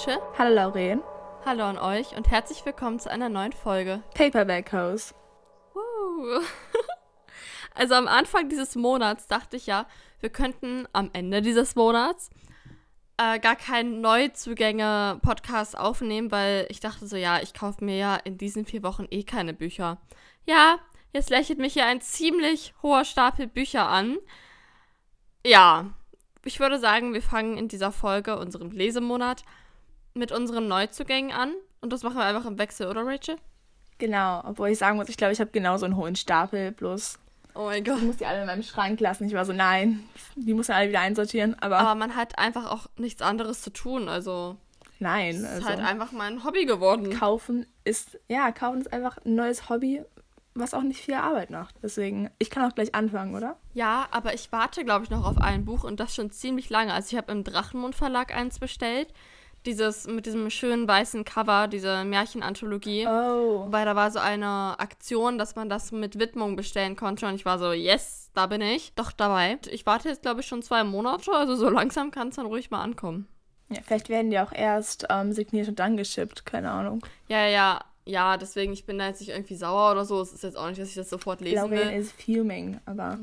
Rachel. Hallo Lauren. Hallo an euch und herzlich willkommen zu einer neuen Folge. Paperback Hose. Woo. Also am Anfang dieses Monats dachte ich ja, wir könnten am Ende dieses Monats äh, gar keinen Neuzugänge-Podcast aufnehmen, weil ich dachte so, ja, ich kaufe mir ja in diesen vier Wochen eh keine Bücher. Ja, jetzt lächelt mich hier ein ziemlich hoher Stapel Bücher an. Ja, ich würde sagen, wir fangen in dieser Folge, unserem Lesemonat, mit unseren Neuzugängen an. Und das machen wir einfach im Wechsel, oder Rachel? Genau, obwohl ich sagen muss, ich glaube, ich habe genauso einen hohen Stapel, bloß Oh mein Gott. ich muss die alle in meinem Schrank lassen. Ich war so, nein, die muss man alle wieder einsortieren, aber, Aber man hat einfach auch nichts anderes zu tun. Also, nein. es Also, ist halt einfach mein Hobby geworden. kaufen ist, ja, kaufen ist einfach ein neues Hobby, was auch nicht viel Arbeit macht. Deswegen, ich kann auch gleich anfangen, oder? Ja, aber ich warte, glaube ich, noch auf ein Buch und das schon ziemlich lange. Also, ich habe im Drachenmund Verlag eins bestellt. Dieses mit diesem schönen weißen Cover, diese Märchenanthologie. Oh. Weil da war so eine Aktion, dass man das mit Widmung bestellen konnte und ich war so, yes, da bin ich. Doch dabei. Ich warte jetzt, glaube ich, schon zwei Monate, also so langsam kann es dann ruhig mal ankommen. Ja, vielleicht werden die auch erst ähm, signiert und dann geschippt, keine Ahnung. Ja, ja, ja, deswegen, ich bin da jetzt nicht irgendwie sauer oder so. Es ist jetzt auch nicht, dass ich das sofort lesen Lauren will. ist fuming, aber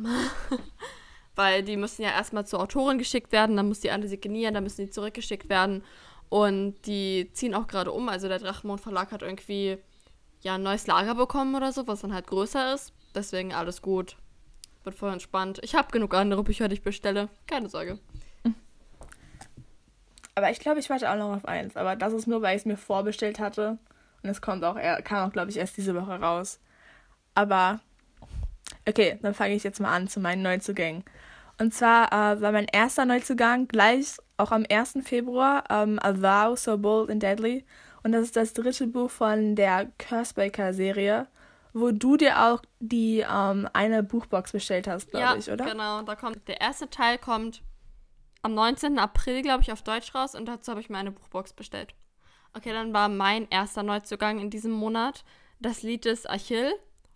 Weil die müssen ja erstmal zur Autorin geschickt werden, dann muss die alle signieren, dann müssen die zurückgeschickt werden. Und die ziehen auch gerade um. Also der Drachenmond Verlag hat irgendwie ja ein neues Lager bekommen oder so, was dann halt größer ist. Deswegen alles gut. Wird voll entspannt. Ich habe genug andere Bücher, die ich bestelle. Keine Sorge. Aber ich glaube, ich warte auch noch auf eins. Aber das ist nur, weil ich es mir vorbestellt hatte. Und es kommt auch, er kam auch, glaube ich, erst diese Woche raus. Aber okay, dann fange ich jetzt mal an zu meinen Neuzugängen. Und zwar äh, war mein erster Neuzugang gleich auch am 1. Februar ähm, A Vow So Bold and Deadly. Und das ist das dritte Buch von der Cursebaker-Serie, wo du dir auch die ähm, eine Buchbox bestellt hast, glaube ja, ich, oder? genau. Da kommt der erste Teil kommt am 19. April, glaube ich, auf Deutsch raus und dazu habe ich mir eine Buchbox bestellt. Okay, dann war mein erster Neuzugang in diesem Monat das Lied des Achill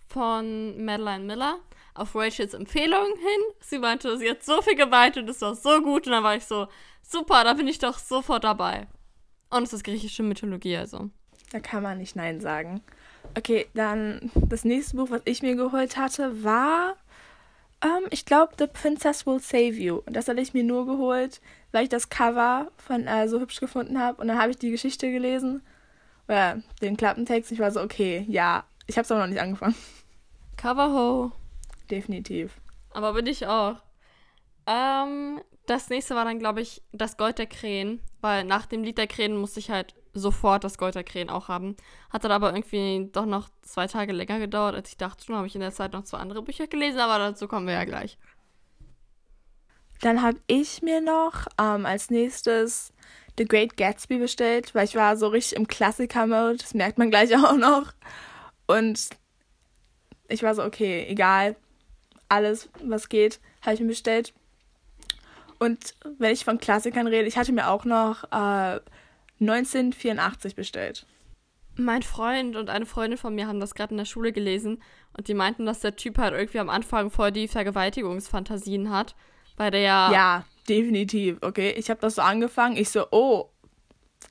von Madeline Miller auf Rachels Empfehlung hin. Sie meinte, sie hat so viel geweint und es war so gut und dann war ich so, super, da bin ich doch sofort dabei. Und es ist griechische Mythologie, also. Da kann man nicht Nein sagen. Okay, dann das nächste Buch, was ich mir geholt hatte, war, ähm, ich glaube, The Princess Will Save You. Und das hatte ich mir nur geholt, weil ich das Cover von äh, so hübsch gefunden habe. Und dann habe ich die Geschichte gelesen, oder den Klappentext. Ich war so, okay, ja, ich habe es aber noch nicht angefangen. Cover Ho. Definitiv. Aber bin ich auch. Ähm, das nächste war dann, glaube ich, das Gold der Krähen. Weil nach dem Lied der Krähen musste ich halt sofort das Gold der Krähen auch haben. Hat dann aber irgendwie doch noch zwei Tage länger gedauert, als ich dachte. Schon habe ich in der Zeit noch zwei andere Bücher gelesen, aber dazu kommen wir ja gleich. Dann habe ich mir noch ähm, als nächstes The Great Gatsby bestellt, weil ich war so richtig im Klassiker-Mode. Das merkt man gleich auch noch. Und ich war so, okay, egal. Alles, was geht, habe ich mir bestellt. Und wenn ich von Klassikern rede, ich hatte mir auch noch äh, 1984 bestellt. Mein Freund und eine Freundin von mir haben das gerade in der Schule gelesen und die meinten, dass der Typ halt irgendwie am Anfang voll die Vergewaltigungsfantasien hat, weil der ja, Ja, definitiv. Okay, ich habe das so angefangen. Ich so, oh,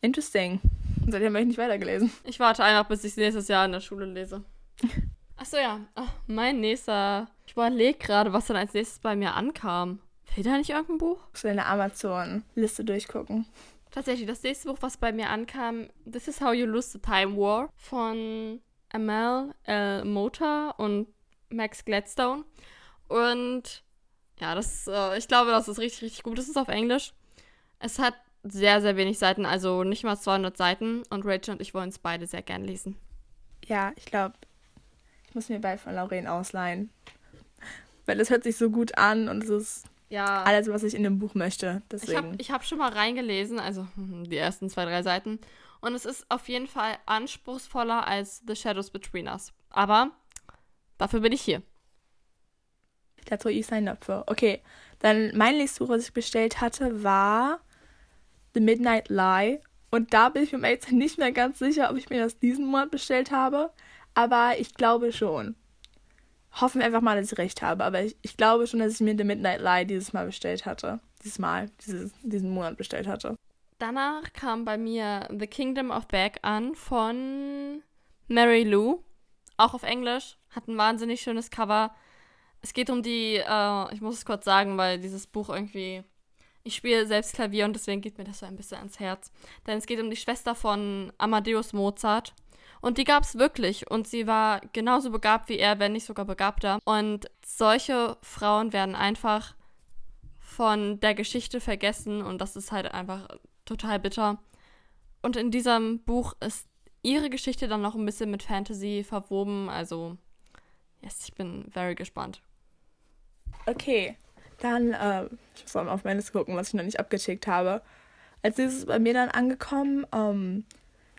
interesting. Und seitdem habe ich nicht weitergelesen. Ich warte einfach, bis ich nächstes Jahr in der Schule lese. Achso, ja. Ach, mein nächster. Ich überlege gerade, was dann als nächstes bei mir ankam. Fehlt da nicht irgendein Buch? Ich will eine Amazon-Liste durchgucken. Tatsächlich, das nächste Buch, was bei mir ankam, This is How You Lose the Time War von Amal L. Mota und Max Gladstone. Und ja, das, äh, ich glaube, das ist richtig, richtig gut. Das ist auf Englisch. Es hat sehr, sehr wenig Seiten, also nicht mal 200 Seiten. Und Rachel und ich wollen es beide sehr gern lesen. Ja, ich glaube, ich muss mir bald von Lauren ausleihen. Weil es hört sich so gut an und es ist Ja. alles, was ich in dem Buch möchte. Ich habe Deswegen. ich hab schon mal reingelesen, also die ersten zwei, drei Seiten. Und es ist auf jeden Fall anspruchsvoller als The Shadows Between Us. Aber dafür bin ich hier. That's what you signed up for. Okay, dann mein nächstes Buch, was ich bestellt hatte, war The Midnight Lie. Und da bin ich mir jetzt nicht mehr ganz sicher, ob ich mir das diesen Monat bestellt habe. Aber ich glaube schon. Hoffen wir einfach mal, dass ich recht habe. Aber ich, ich glaube schon, dass ich mir The Midnight Lie dieses Mal bestellt hatte. Dieses Mal, dieses, diesen Monat bestellt hatte. Danach kam bei mir The Kingdom of Back an von Mary Lou. Auch auf Englisch. Hat ein wahnsinnig schönes Cover. Es geht um die, äh, ich muss es kurz sagen, weil dieses Buch irgendwie. Ich spiele selbst Klavier und deswegen geht mir das so ein bisschen ans Herz. Denn es geht um die Schwester von Amadeus Mozart. Und die gab es wirklich. Und sie war genauso begabt wie er, wenn nicht sogar begabter. Und solche Frauen werden einfach von der Geschichte vergessen. Und das ist halt einfach total bitter. Und in diesem Buch ist ihre Geschichte dann noch ein bisschen mit Fantasy verwoben. Also, yes, ich bin very gespannt. Okay, dann, äh, ich muss mal auf meine Liste gucken, was ich noch nicht abgeschickt habe. Als nächstes bei mir dann angekommen, ähm,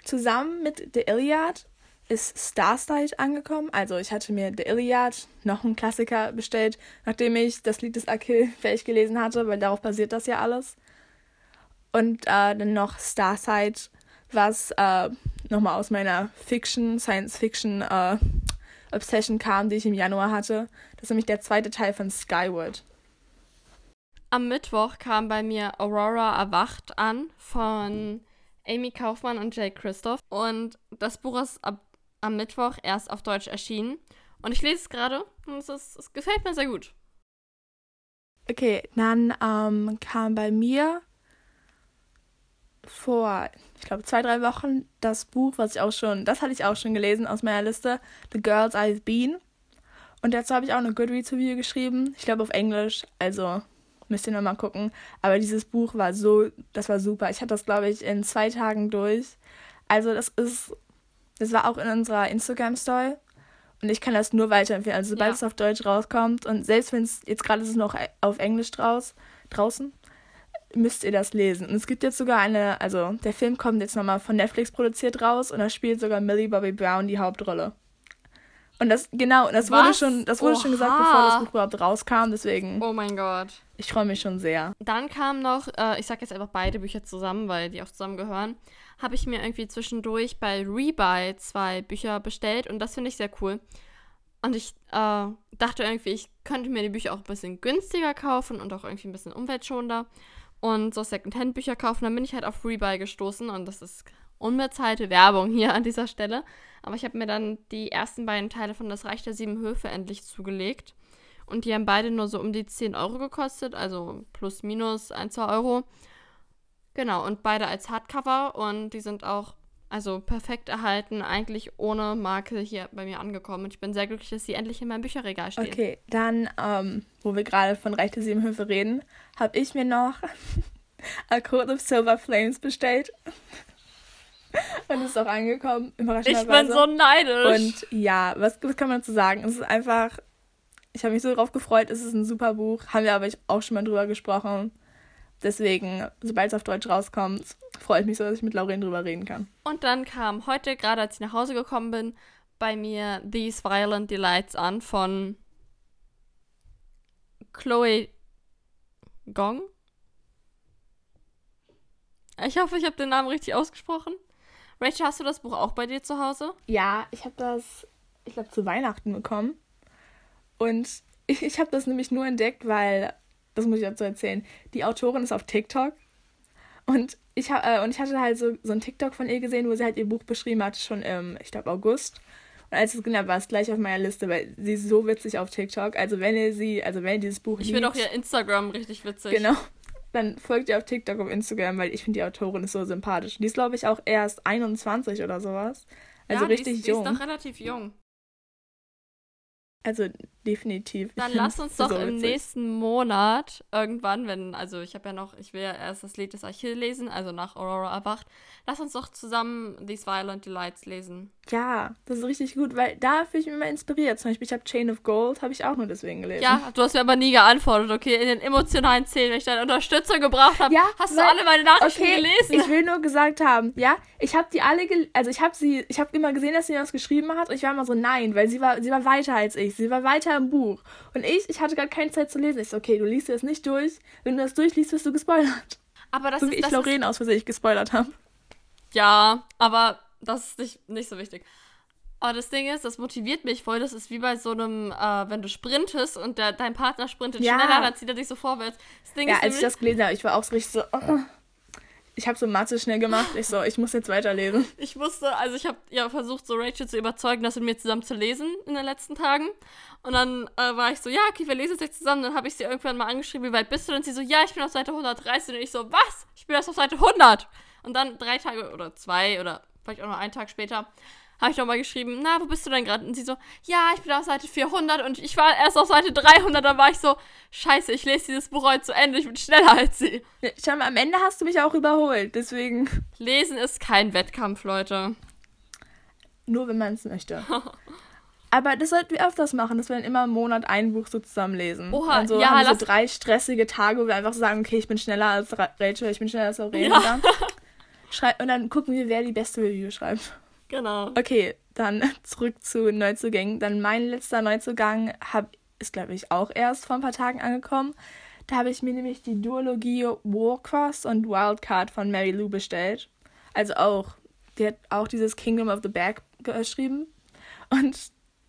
zusammen mit The Iliad ist Starsight angekommen. Also ich hatte mir The Iliad, noch einen Klassiker, bestellt, nachdem ich das Lied des Achill fertig gelesen hatte, weil darauf basiert das ja alles. Und äh, dann noch Starsight, was äh, nochmal aus meiner Fiction, Science-Fiction äh, Obsession kam, die ich im Januar hatte. Das ist nämlich der zweite Teil von Skyward. Am Mittwoch kam bei mir Aurora Erwacht an von Amy Kaufmann und Jay Christoph. Und das Buch ist ab, am Mittwoch erst auf Deutsch erschienen. Und ich lese es gerade und es, ist, es gefällt mir sehr gut. Okay, dann ähm, kam bei mir vor, ich glaube, zwei, drei Wochen das Buch, was ich auch schon, das hatte ich auch schon gelesen aus meiner Liste, The Girls I've Been. Und dazu habe ich auch eine Goodreads-Review geschrieben. Ich glaube auf Englisch, also müsst ihr nochmal gucken. Aber dieses Buch war so, das war super. Ich hatte das, glaube ich, in zwei Tagen durch. Also das ist, das war auch in unserer Instagram-Story. Und ich kann das nur weiterempfehlen. Also sobald ja. es auf Deutsch rauskommt und selbst wenn es, jetzt gerade ist es noch auf Englisch draus, draußen, müsst ihr das lesen. Und es gibt jetzt sogar eine, also der Film kommt jetzt nochmal von Netflix produziert raus und da spielt sogar Millie Bobby Brown die Hauptrolle. Und das, genau, das Was? wurde schon, das wurde schon gesagt, bevor das Buch überhaupt rauskam, deswegen. Oh mein Gott. Ich freue mich schon sehr. Dann kam noch, äh, ich sag jetzt einfach beide Bücher zusammen, weil die auch zusammengehören, habe ich mir irgendwie zwischendurch bei Rebuy zwei Bücher bestellt und das finde ich sehr cool. Und ich äh, dachte irgendwie, ich könnte mir die Bücher auch ein bisschen günstiger kaufen und auch irgendwie ein bisschen umweltschonender und so Secondhand-Bücher kaufen. Dann bin ich halt auf Rebuy gestoßen und das ist unbezahlte Werbung hier an dieser Stelle. Aber ich habe mir dann die ersten beiden Teile von Das Reich der Sieben Höfe endlich zugelegt. Und die haben beide nur so um die 10 Euro gekostet, also plus minus 1, 2 Euro. Genau, und beide als Hardcover und die sind auch also perfekt erhalten, eigentlich ohne Marke hier bei mir angekommen. Und ich bin sehr glücklich, dass sie endlich in meinem Bücherregal stehen. Okay, dann, ähm, wo wir gerade von Reich der Sieben Höfe reden, habe ich mir noch A Code of Silver Flames bestellt. Und ist auch angekommen, Ich bin so neidisch. Und ja, was, was kann man dazu sagen? Es ist einfach, ich habe mich so darauf gefreut, es ist ein super Buch. Haben wir aber auch schon mal drüber gesprochen. Deswegen, sobald es auf Deutsch rauskommt, freue ich mich so, dass ich mit Lauren drüber reden kann. Und dann kam heute, gerade als ich nach Hause gekommen bin, bei mir These Violent Delights an von Chloe Gong. Ich hoffe, ich habe den Namen richtig ausgesprochen. Rachel, hast du das Buch auch bei dir zu Hause? Ja, ich habe das, ich glaube, zu Weihnachten bekommen. Und ich, ich habe das nämlich nur entdeckt, weil, das muss ich dazu erzählen, die Autorin ist auf TikTok. Und ich, hab, äh, und ich hatte halt so, so ein TikTok von ihr gesehen, wo sie halt ihr Buch beschrieben hat, schon im, ich glaube, August. Und als ich es gesehen habe, war es gleich auf meiner Liste, weil sie ist so witzig auf TikTok. Also wenn ihr sie, also wenn ihr dieses Buch Ich finde auch ihr Instagram richtig witzig. Genau dann folgt ihr auf TikTok, auf Instagram, weil ich finde die Autorin ist so sympathisch. Die ist, glaube ich, auch erst 21 oder sowas. Also ja, richtig die ist, jung. Die ist noch relativ jung. Also definitiv. Dann lass uns doch so im nächsten Monat irgendwann, wenn, also ich habe ja noch, ich will ja erst das Lied des Achill lesen, also nach Aurora erwacht. Lass uns doch zusammen These Violent Delights lesen. Ja, das ist richtig gut, weil da fühle ich mich immer inspiriert. Zum Beispiel, ich habe Chain of Gold, habe ich auch nur deswegen gelesen. Ja, du hast mir aber nie geantwortet, okay? In den emotionalen Szenen, wenn ich deine Unterstützung gebraucht habe, ja, hast weil, du alle meine Nachrichten okay, gelesen. Ich will nur gesagt haben, ja, ich habe die alle, also ich habe sie, ich habe immer gesehen, dass sie was geschrieben hat und ich war immer so, nein, weil sie war, sie war weiter als ich, sie war weiter im Buch. Und ich, ich hatte gar keine Zeit zu lesen. Ich so, okay, du liest das nicht durch. Wenn du das durchliest, wirst du gespoilert. Aber das so ist, wie ich Lorraine aus Versehen gespoilert habe. Ja, aber das ist nicht, nicht so wichtig. Aber das Ding ist, das motiviert mich voll. Das ist wie bei so einem, äh, wenn du sprintest und der, dein Partner sprintet ja. schneller, dann zieht er dich so vorwärts. Das Ding ja, ist als ich das gelesen habe, ich war auch so richtig so, oh, ich habe so Mathe schnell gemacht. Ich so, ich muss jetzt weiterlesen. Ich wusste, also ich habe ja versucht, so Rachel zu überzeugen, dass wir mir zusammen zu lesen in den letzten Tagen. Und dann äh, war ich so, ja, okay, wir lesen jetzt zusammen. Dann habe ich sie irgendwann mal angeschrieben, wie weit bist du? Und sie so, ja, ich bin auf Seite 130. Und ich so, was? Ich bin erst auf Seite 100. Und dann drei Tage oder zwei oder vielleicht auch noch einen Tag später habe ich nochmal geschrieben, na, wo bist du denn gerade? Und sie so, ja, ich bin auf Seite 400 und ich war erst auf Seite 300. Da war ich so, scheiße, ich lese dieses Buch heute zu Ende, ich bin schneller als sie. Schau mal, am Ende hast du mich auch überholt, deswegen. Lesen ist kein Wettkampf, Leute. Nur wenn man es möchte. Aber das sollten wir öfters machen, dass wir dann immer im Monat ein Buch so zusammen lesen. Oha, und so ja, haben wir so drei stressige Tage, wo wir einfach sagen, okay, ich bin schneller als Ra- Rachel, ich bin schneller als Aurelien. Ja. Und dann gucken wir, wer die beste Review schreibt. Genau. Okay, dann zurück zu Neuzugängen. Dann mein letzter Neuzugang hab, ist, glaube ich, auch erst vor ein paar Tagen angekommen. Da habe ich mir nämlich die Duologie Warcross und Wildcard von Mary Lou bestellt. Also auch, die hat auch dieses Kingdom of the Bag geschrieben. Und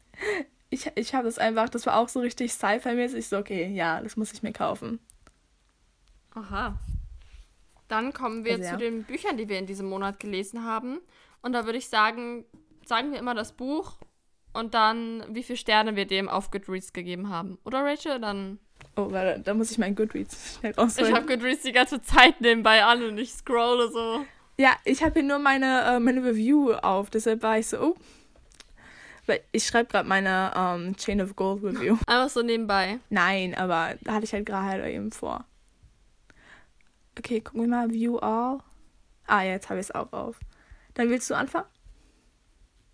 ich, ich habe das einfach, das war auch so richtig Sci-Fi-mäßig. So, okay, ja, das muss ich mir kaufen. Aha. Dann kommen wir Also, zu ja. den Büchern, die wir in diesem Monat gelesen haben. Und da würde ich sagen, sagen wir immer das Buch und dann, wie viele Sterne wir dem auf Goodreads gegeben haben. Oder Rachel? Dann. Oh, warte, da muss ich meinen Goodreads schnell Ich rausholen. habe Goodreads die ganze Zeit nebenbei an und ich scrolle so. Ja, ich habe hier nur meine, äh, meine Review auf, deshalb war ich so, oh. Weil ich schreibe gerade meine ähm, Chain of Gold Review. Einfach so nebenbei. Nein, aber da hatte ich halt gerade eben vor. Okay, gucken wir mal, View All. Ah, ja, jetzt habe ich es auch auf. Dann willst du anfangen?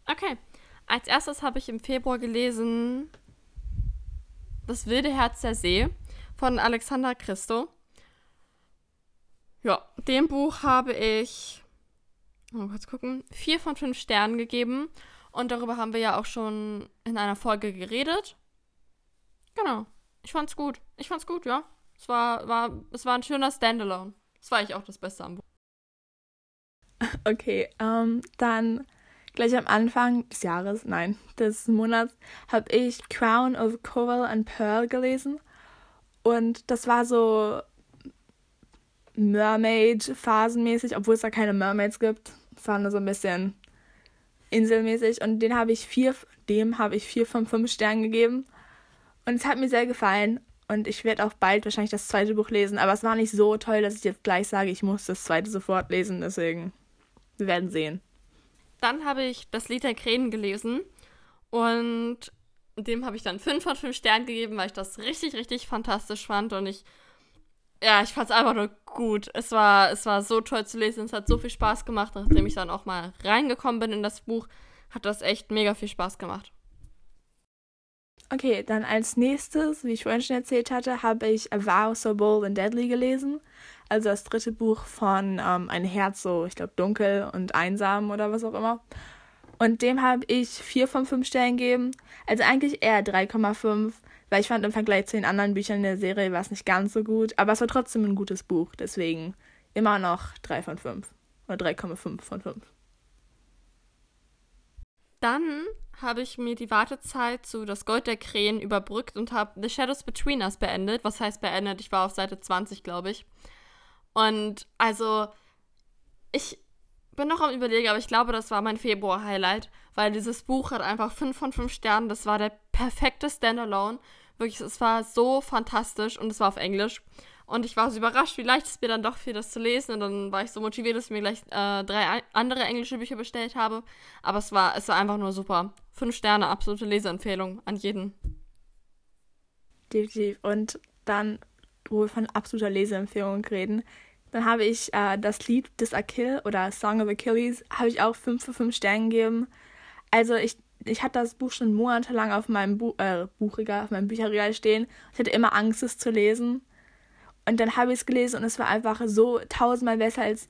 Okay. Als erstes habe ich im Februar gelesen Das wilde Herz der See von Alexander Christo. Ja, dem Buch habe ich, mal kurz gucken, vier von fünf Sternen gegeben. Und darüber haben wir ja auch schon in einer Folge geredet. Genau. Ich fand's gut. Ich fand's gut, ja. Es war, war, es war ein schöner Standalone. Das war eigentlich auch das Beste am Buch. Okay, ähm, dann gleich am Anfang des Jahres, nein, des Monats, habe ich Crown of Coral and Pearl gelesen. Und das war so Mermaid-phasenmäßig, obwohl es da keine Mermaids gibt. Es war nur so ein bisschen inselmäßig. Und den habe ich vier, dem habe ich vier von fünf Sternen gegeben. Und es hat mir sehr gefallen. Und ich werde auch bald wahrscheinlich das zweite Buch lesen. Aber es war nicht so toll, dass ich jetzt gleich sage, ich muss das zweite sofort lesen. Deswegen, wir werden sehen. Dann habe ich das Lied der Krähen gelesen und dem habe ich dann 5 von 5 Sternen gegeben, weil ich das richtig, richtig fantastisch fand und ich, ja, ich fand es einfach nur gut. Es war, es war so toll zu lesen, es hat so viel Spaß gemacht, nachdem ich dann auch mal reingekommen bin in das Buch, hat das echt mega viel Spaß gemacht. Okay, dann als nächstes, wie ich vorhin schon erzählt hatte, habe ich A Vow So Bold and Deadly gelesen. Also das dritte Buch von ähm, Ein Herz so, ich glaube, dunkel und einsam oder was auch immer. Und dem habe ich vier von fünf Sternen gegeben. Also eigentlich eher 3,5, weil ich fand im Vergleich zu den anderen Büchern in der Serie war es nicht ganz so gut. Aber es war trotzdem ein gutes Buch, deswegen immer noch 3 von 5 oder 3,5 von 5. Dann habe ich mir die Wartezeit zu Das Gold der Krähen überbrückt und habe The Shadows Between Us beendet. Was heißt beendet? Ich war auf Seite 20, glaube ich. Und also, ich bin noch am Überlegen, aber ich glaube, das war mein Februar-Highlight, weil dieses Buch hat einfach 5 von 5 Sternen. Das war der perfekte Standalone. Wirklich, es war so fantastisch und es war auf Englisch. Und ich war so überrascht, wie leicht es mir dann doch fiel, das zu lesen. Und dann war ich so motiviert, dass ich mir gleich äh, drei andere englische Bücher bestellt habe. Aber es war, es war einfach nur super. Fünf Sterne, absolute Leseempfehlung an jeden. Definitiv. Und dann, wo wir von absoluter Leseempfehlung reden, dann habe ich äh, das Lied des Achill oder Song of Achilles, habe ich auch 5 von 5 Sternen gegeben. Also ich, ich hatte das Buch schon monatelang auf meinem Bu äh, Buchregal, auf meinem Bücherregal stehen. Ich hatte immer Angst, es zu lesen. Und dann habe ich es gelesen und es war einfach so tausendmal besser, als,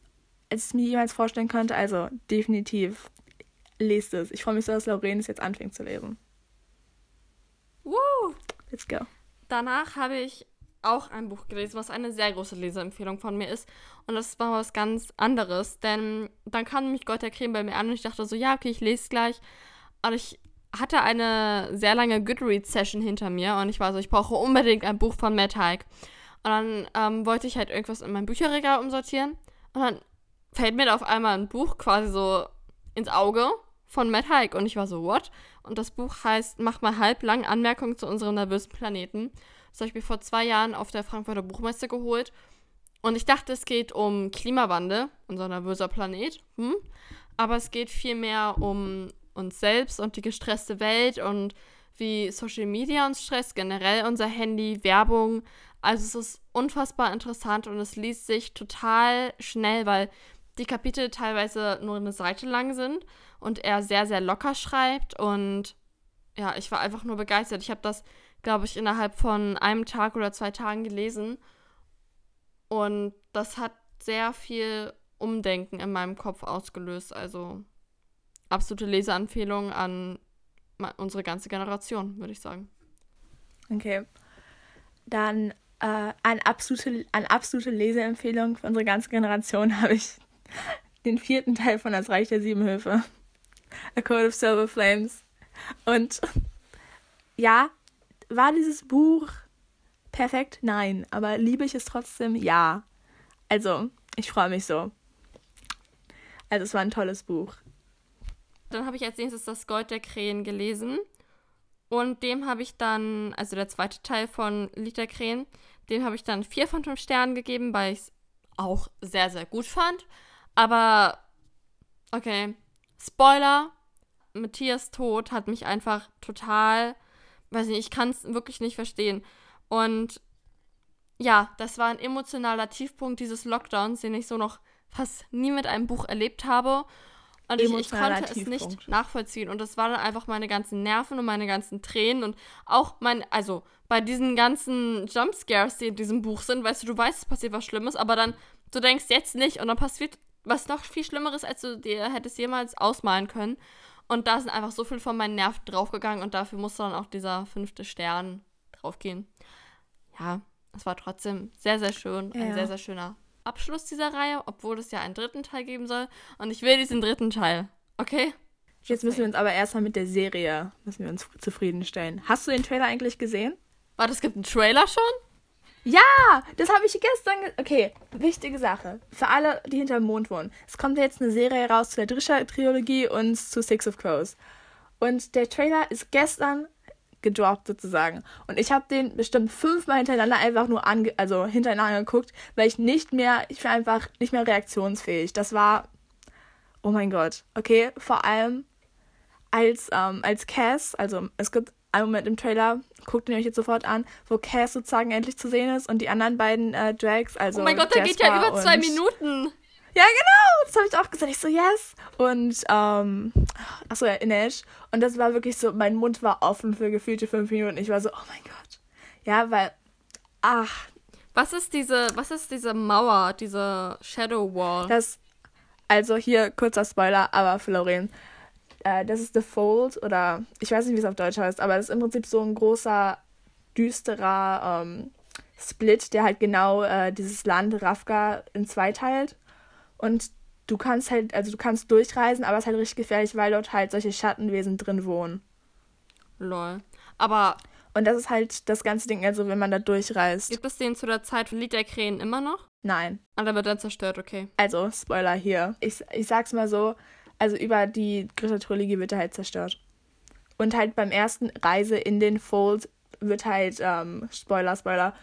als ich es mir jemals vorstellen konnte. Also definitiv lest es. Ich freue mich so, dass Lauren es jetzt anfängt zu lesen. Woo! Let's go. Danach habe ich auch ein Buch gelesen, was eine sehr große Leseempfehlung von mir ist. Und das war was ganz anderes, denn dann kam nämlich Gott der Creme bei mir an und ich dachte so, ja, okay, ich lese es gleich. Und ich hatte eine sehr lange Goodreads-Session hinter mir und ich war so, ich brauche unbedingt ein Buch von Matt Haig. Und dann ähm, wollte ich halt irgendwas in mein Bücherregal umsortieren. Und dann fällt mir da auf einmal ein Buch quasi so ins Auge von Matt Haig und ich war so, what? Und das Buch heißt Mach mal halblang Anmerkungen zu unserem nervösen Planeten. Ich mir vor zwei Jahren auf der Frankfurter Buchmesse geholt. Und ich dachte, es geht um Klimawandel, unser nervöser Planet. Hm? Aber es geht vielmehr um uns selbst und die gestresste Welt und wie Social Media uns stresst, generell unser Handy, Werbung. Also es ist unfassbar interessant und es liest sich total schnell, weil die Kapitel teilweise nur eine Seite lang sind und er sehr, sehr locker schreibt. Und ja, ich war einfach nur begeistert. Ich habe das, glaube ich, innerhalb von einem Tag oder zwei Tagen gelesen. Und das hat sehr viel Umdenken in meinem Kopf ausgelöst. Also absolute Leseempfehlung an unsere ganze Generation, würde ich sagen. Okay. Dann äh, eine, absolute, eine absolute Leseempfehlung für unsere ganze Generation habe ich den vierten Teil von Das Reich der Sieben Höfe. A Code of Silver Flames. Und ja, war dieses Buch perfekt? Nein. Aber liebe ich es trotzdem? Ja. Also, ich freue mich so. Also, es war ein tolles Buch. Dann habe ich als nächstes das Gold der Krähen gelesen. Und dem habe ich dann, also der zweite Teil von Lied der Krähen, dem habe ich dann vier von fünf Sternen gegeben, weil ich es auch sehr, sehr gut fand. Aber, okay, Spoiler, Matthias Tod hat mich einfach total, weiß nicht, ich kann es wirklich nicht verstehen. Und ja, das war ein emotionaler Tiefpunkt dieses Lockdowns, den ich so noch fast nie mit einem Buch erlebt habe. Und ich, ich, konnte Tiefpunkt. es nicht nachvollziehen. Und das waren dann einfach meine ganzen Nerven und meine ganzen Tränen und auch mein, also bei diesen ganzen Jumpscares, die in diesem Buch sind, weißt du, du weißt, es passiert was Schlimmes, aber dann, du denkst jetzt nicht und dann passiert was noch viel Schlimmeres, als du dir hättest jemals ausmalen können. Und da sind einfach so viel von meinen Nerven draufgegangen und dafür musste dann auch dieser fünfte Stern draufgehen. Ja, es war trotzdem sehr, sehr schön. Ja. Ein sehr, sehr schöner Abschluss dieser Reihe, obwohl es ja einen dritten Teil geben soll. Und ich will diesen dritten Teil. Okay? Jetzt müssen wir uns aber erstmal mit der Serie müssen wir uns zufriedenstellen. Hast du den Trailer eigentlich gesehen? Warte, es gibt einen Trailer schon? Ja, das habe ich gestern. okay, wichtige Sache. Für alle, die hinter dem Mond wohnen. Es kommt jetzt eine Serie raus zu der Drischer-Trilogie und zu Six of Crows. Und der Trailer ist gestern gedroppt sozusagen. Und ich habe den bestimmt fünfmal hintereinander einfach nur ange also hintereinander geguckt, weil ich nicht mehr, ich war einfach nicht mehr reaktionsfähig. Das war, oh mein Gott, okay, vor allem als, ähm, als Cass, also es gibt einen Moment im Trailer, guckt ihn euch jetzt sofort an, wo Cass sozusagen endlich zu sehen ist und die anderen beiden äh, Drags, also Oh mein Gott, da geht ja über zwei Minuten. Ja, genau, das habe ich auch gesagt. Ich so, yes. Und, ähm, achso, ja, Inesh. Und das war wirklich so, mein Mund war offen für gefühlte fünf Minuten. Ich war so, oh mein Gott. Ja, weil, ach. Was ist diese, was ist diese Mauer, diese Shadow Wall? Das, also hier kurzer Spoiler, aber für Lorraine. Äh, das ist The Fold oder ich weiß nicht, wie es auf Deutsch heißt, aber das ist im Prinzip so ein großer, düsterer ähm, Split, der halt genau äh, dieses Land Rafka in zwei teilt. Und du kannst halt, also du kannst durchreisen, aber es ist halt richtig gefährlich, weil dort halt solche Schattenwesen drin wohnen. Lol. Aber. Und das ist halt das ganze Ding, also wenn man da durchreist. Gibt es den zu der Zeit von Lied der Krähen immer noch? Nein. Ah, der wird dann zerstört, okay. Also, Spoiler hier. Ich, ich sag's mal so, also über die Gritter-Trilogie wird er halt zerstört. Und halt beim ersten Reise in den Fold wird halt, ähm, Spoiler, Spoiler,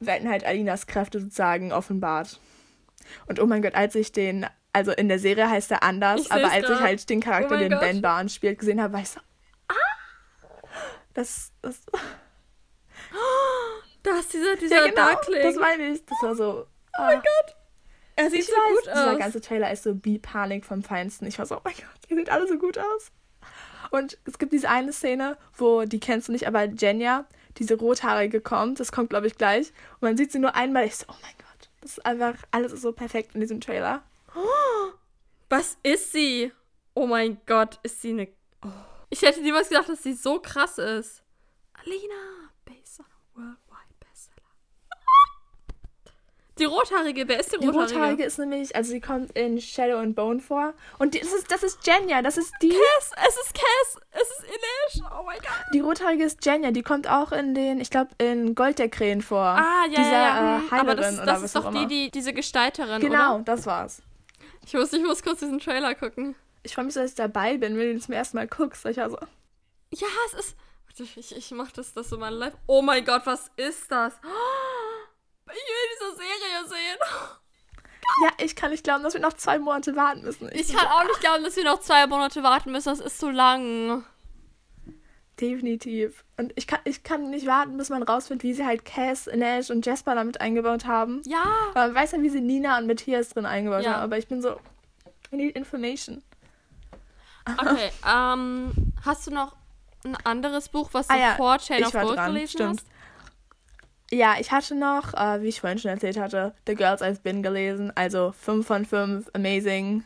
werden halt Alinas Kräfte sozusagen offenbart. Und oh mein Gott, als ich den, also in der Serie heißt er anders, aber als grad. ich halt den Charakter, oh den Gott. Ben Barn spielt, gesehen habe, war ich so, ah, das, das. Da ist dieser, dieser ja, genau, Darkling. Das meine ich. Das war so. Oh mein ah. Gott. Er sieht ich so weiß, gut aus. Dieser ganze Trailer ist so Bi-Panik vom Feinsten. Ich war so, oh mein Gott, ihr seht alle so gut aus. Und es gibt diese eine Szene, wo, die kennst du nicht, aber Jenja, diese rothaarige kommt, das kommt, glaube ich, gleich. Und man sieht sie nur einmal. Ich so, oh mein Gott. Das ist einfach, alles ist so perfekt in diesem Trailer. was ist sie? Oh mein Gott, ist sie eine. Oh. Ich hätte niemals gedacht, dass sie so krass ist. Alina, Die rothaarige, wer ist die rothaarige? Die rothaarige ist nämlich, also sie kommt in Shadow and Bone vor. Und die, das ist, das ist Jenya, das ist die. Cass, es ist Cass, es ist Inish. Oh mein Gott. Die rothaarige ist Jenya, die kommt auch in den, ich glaube, in Gold der Krähen vor. Ah, ja, Dieser, ja, ja. Äh, Heilerin Aber das, das ist doch die, die, diese Gestalterin, Genau, oder? das war's. Ich muss, ich muss kurz diesen Trailer gucken. Ich freue mich so, dass ich dabei bin, wenn du den zum ersten Mal guckst. Ich also, Ja, es ist. Ich, ich mach das, das so mal live. Oh mein Gott, was ist das? Ich will diese Serie sehen. ja, ich kann nicht glauben, dass wir noch zwei Monate warten müssen. Ich bin kann auch nicht glauben, dass wir noch zwei Monate warten müssen. Das ist so lang. Definitiv. Und ich kann, ich kann nicht warten, bis man rausfindet, wie sie halt Cass, Nash und Jasper damit eingebaut haben. Ja. Aber man weiß ja, wie sie Nina und Matthias drin eingebaut Ja. haben. Aber ich bin so, I need information. Okay, ähm, hast du noch ein anderes Buch, was du Ah ja, vor Chain ich of Gold gelesen stimmt. hast? Ja, ich hatte noch, äh, wie ich vorhin schon erzählt hatte, The Girls I've Been gelesen. Also 5 von 5, amazing,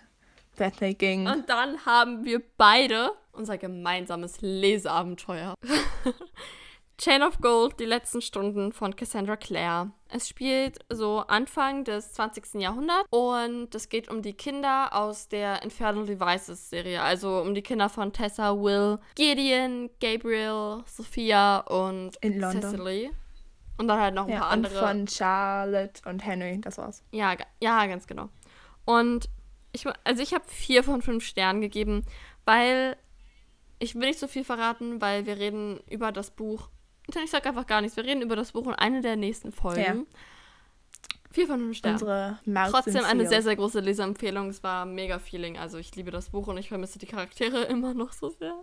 breathtaking. Und dann haben wir beide unser gemeinsames Leseabenteuer. Chain of Gold, die letzten Stunden von Cassandra Clare. Es spielt so Anfang des 20. Jahrhunderts und es geht um die Kinder aus der Infernal Devices Serie. Also um die Kinder von Tessa, Will, Gideon, Gabriel, Sophia und In London. Cecily. Und dann halt noch ein ja, paar und andere. von Charlotte und Henry, das war's. Ja, ja, ganz genau. Und ich, also ich habe vier von fünf Sternen gegeben, weil ich will nicht so viel verraten, weil wir reden über das Buch. Ich sag einfach gar nichts. Wir reden über das Buch in einer der nächsten Folgen. Ja. Vier von fünf Sternen. Unsere Mouths Trotzdem eine sehr, sehr große Leseempfehlung. Es war mega Feeling. Also ich liebe das Buch und ich vermisse die Charaktere immer noch so sehr.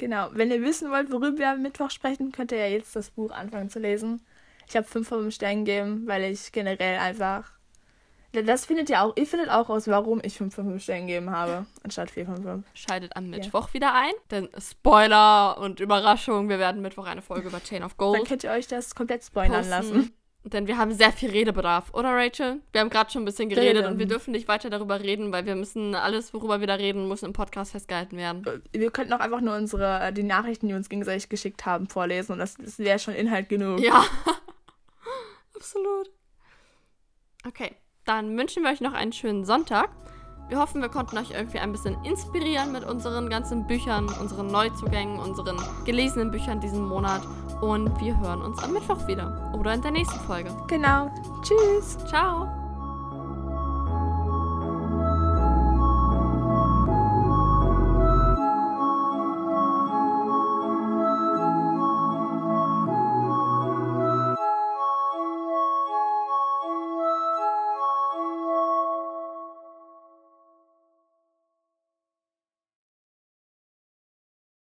Genau. Wenn ihr wissen wollt, worüber wir am Mittwoch sprechen, könnt ihr ja jetzt das Buch anfangen zu lesen. Ich habe 5 von 5 Sternen gegeben, weil ich generell einfach. Das findet ihr auch. Ihr findet auch raus, warum ich 5 von 5 Sternen gegeben habe, anstatt 4 von 5. Schaltet am Mittwoch wieder ein. Denn Spoiler und Überraschung, wir werden Mittwoch eine Folge über Chain of Gold Dann könnt ihr euch das komplett spoilern posten. lassen. Denn wir haben sehr viel Redebedarf, oder Rachel? Wir haben gerade schon ein bisschen geredet Reden. und wir dürfen nicht weiter darüber reden, weil wir müssen alles, worüber wir da reden, muss im Podcast festgehalten werden. Wir könnten auch einfach nur unsere, äh, die Nachrichten, die uns gegenseitig geschickt haben, vorlesen und das, das wäre schon Inhalt genug. Ja. Absolut. Okay, dann wünschen wir euch noch einen schönen Sonntag. Wir hoffen, wir konnten euch irgendwie ein bisschen inspirieren mit unseren ganzen Büchern, unseren Neuzugängen, unseren gelesenen Büchern diesen Monat. Und wir hören uns am Mittwoch wieder oder in der nächsten Folge. Genau. Tschüss. Ciao!